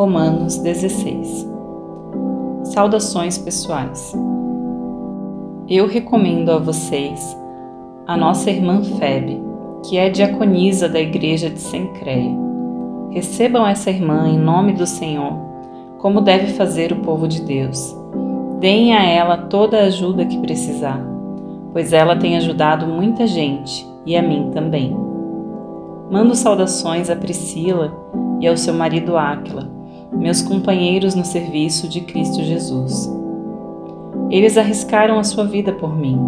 Romanos 16. Saudações pessoais. Eu recomendo a vocês a nossa irmã Febe, que é diaconisa da igreja de Sencreia. Recebam essa irmã em nome do Senhor, como deve fazer o povo de Deus. Deem a ela toda a ajuda que precisar, pois ela tem ajudado muita gente e a mim também. Mando saudações a Priscila e ao seu marido Áquila, meus companheiros no serviço de Cristo Jesus. Eles arriscaram a sua vida por mim.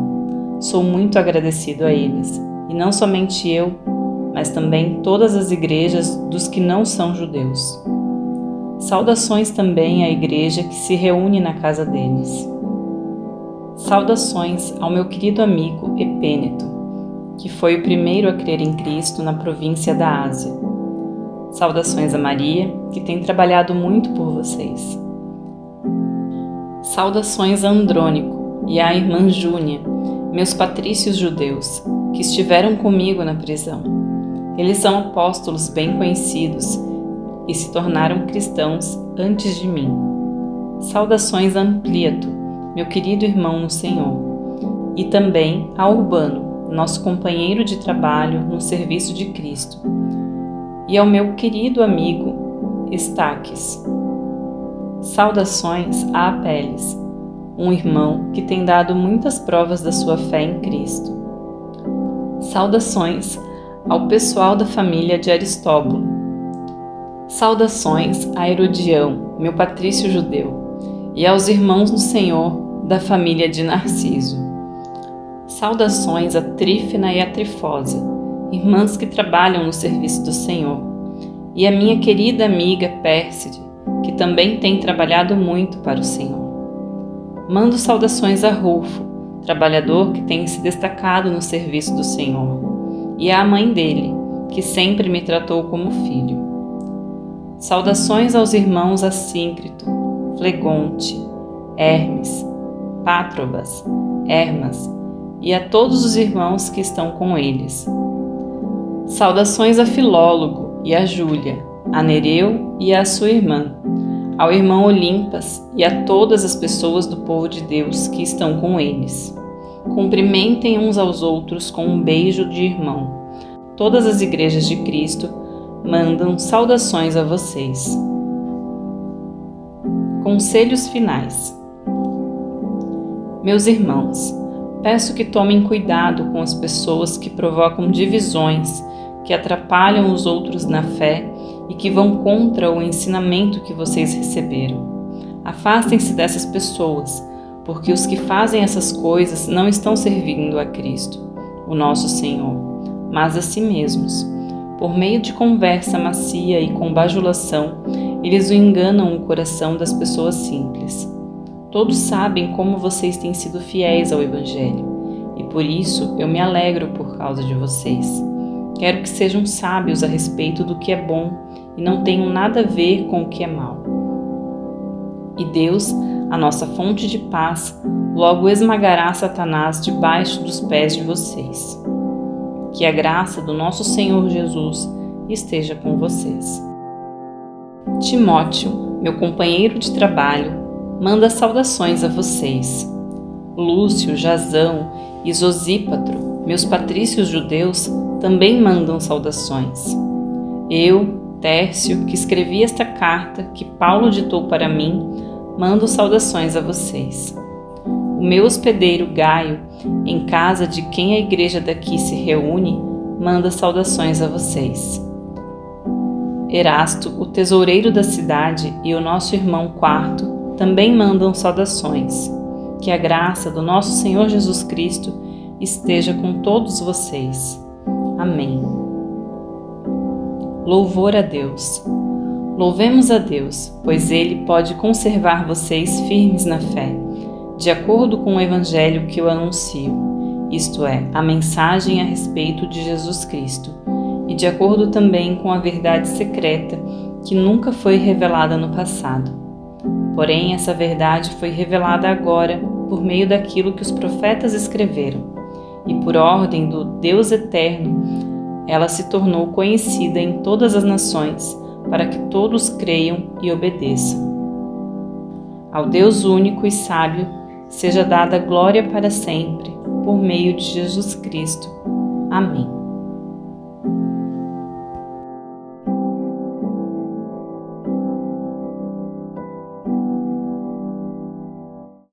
Sou muito agradecido a eles, e não somente eu, mas também todas as igrejas dos que não são judeus. Saudações também à igreja que se reúne na casa deles. Saudações ao meu querido amigo Epêneto, que foi o primeiro a crer em Cristo na província da Ásia. Saudações a Maria, que tem trabalhado muito por vocês. Saudações a Andrônico e à irmã Júnia, meus patrícios judeus, que estiveram comigo na prisão. Eles são apóstolos bem conhecidos e se tornaram cristãos antes de mim. Saudações a Ampliato, meu querido irmão no Senhor, e também a Urbano, nosso companheiro de trabalho no serviço de Cristo, e ao meu querido amigo Estaques. Saudações a Apeles, um irmão que tem dado muitas provas da sua fé em Cristo. Saudações ao pessoal da família de Aristóbulo. Saudações a Herodião, meu patrício judeu, e aos irmãos do Senhor da família de Narciso. Saudações a Trífena e a Trifosa, irmãs que trabalham no serviço do Senhor, e a minha querida amiga Pérside, que também tem trabalhado muito para o Senhor. Mando saudações a Rufo, trabalhador que tem se destacado no serviço do Senhor, e à mãe dele, que sempre me tratou como filho. Saudações aos irmãos Assíncrito, Flegonte, Hermes, Pátrobas, Hermas e a todos os irmãos que estão com eles. Saudações a Filólogo e a Júlia, a Nereu e a sua irmã, ao irmão Olimpas e a todas as pessoas do povo de Deus que estão com eles. Cumprimentem uns aos outros com um beijo de irmão. Todas as igrejas de Cristo mandam saudações a vocês. Conselhos finais. Meus irmãos, peço que tomem cuidado com as pessoas que provocam divisões, que atrapalham os outros na fé e que vão contra o ensinamento que vocês receberam. Afastem-se dessas pessoas, porque os que fazem essas coisas não estão servindo a Cristo, o nosso Senhor, mas a si mesmos. Por meio de conversa macia e com bajulação, eles o enganam o coração das pessoas simples. Todos sabem como vocês têm sido fiéis ao Evangelho, e por isso eu me alegro por causa de vocês. Quero que sejam sábios a respeito do que é bom e não tenham nada a ver com o que é mal. E Deus, a nossa fonte de paz, logo esmagará Satanás debaixo dos pés de vocês. Que a graça do nosso Senhor Jesus esteja com vocês. Timóteo, meu companheiro de trabalho, manda saudações a vocês. Lúcio, Jazão e Zosípatro, meus patrícios judeus, também mandam saudações. Eu, Tércio, que escrevi esta carta que Paulo ditou para mim, mando saudações a vocês. O meu hospedeiro Gaio, em casa de quem a igreja daqui se reúne, manda saudações a vocês. Erasto, o tesoureiro da cidade, e o nosso irmão Quarto também mandam saudações. Que a graça do nosso Senhor Jesus Cristo esteja com todos vocês. Amém. Louvor a Deus. Louvemos a Deus, pois Ele pode conservar vocês firmes na fé, de acordo com o Evangelho que eu anuncio, isto é, a mensagem a respeito de Jesus Cristo, e de acordo também com a verdade secreta que nunca foi revelada no passado. Porém, essa verdade foi revelada agora por meio daquilo que os profetas escreveram e por ordem do Deus eterno, ela se tornou conhecida em todas as nações, para que todos creiam e obedeçam. Ao Deus único e sábio seja dada glória para sempre, por meio de Jesus Cristo. Amém.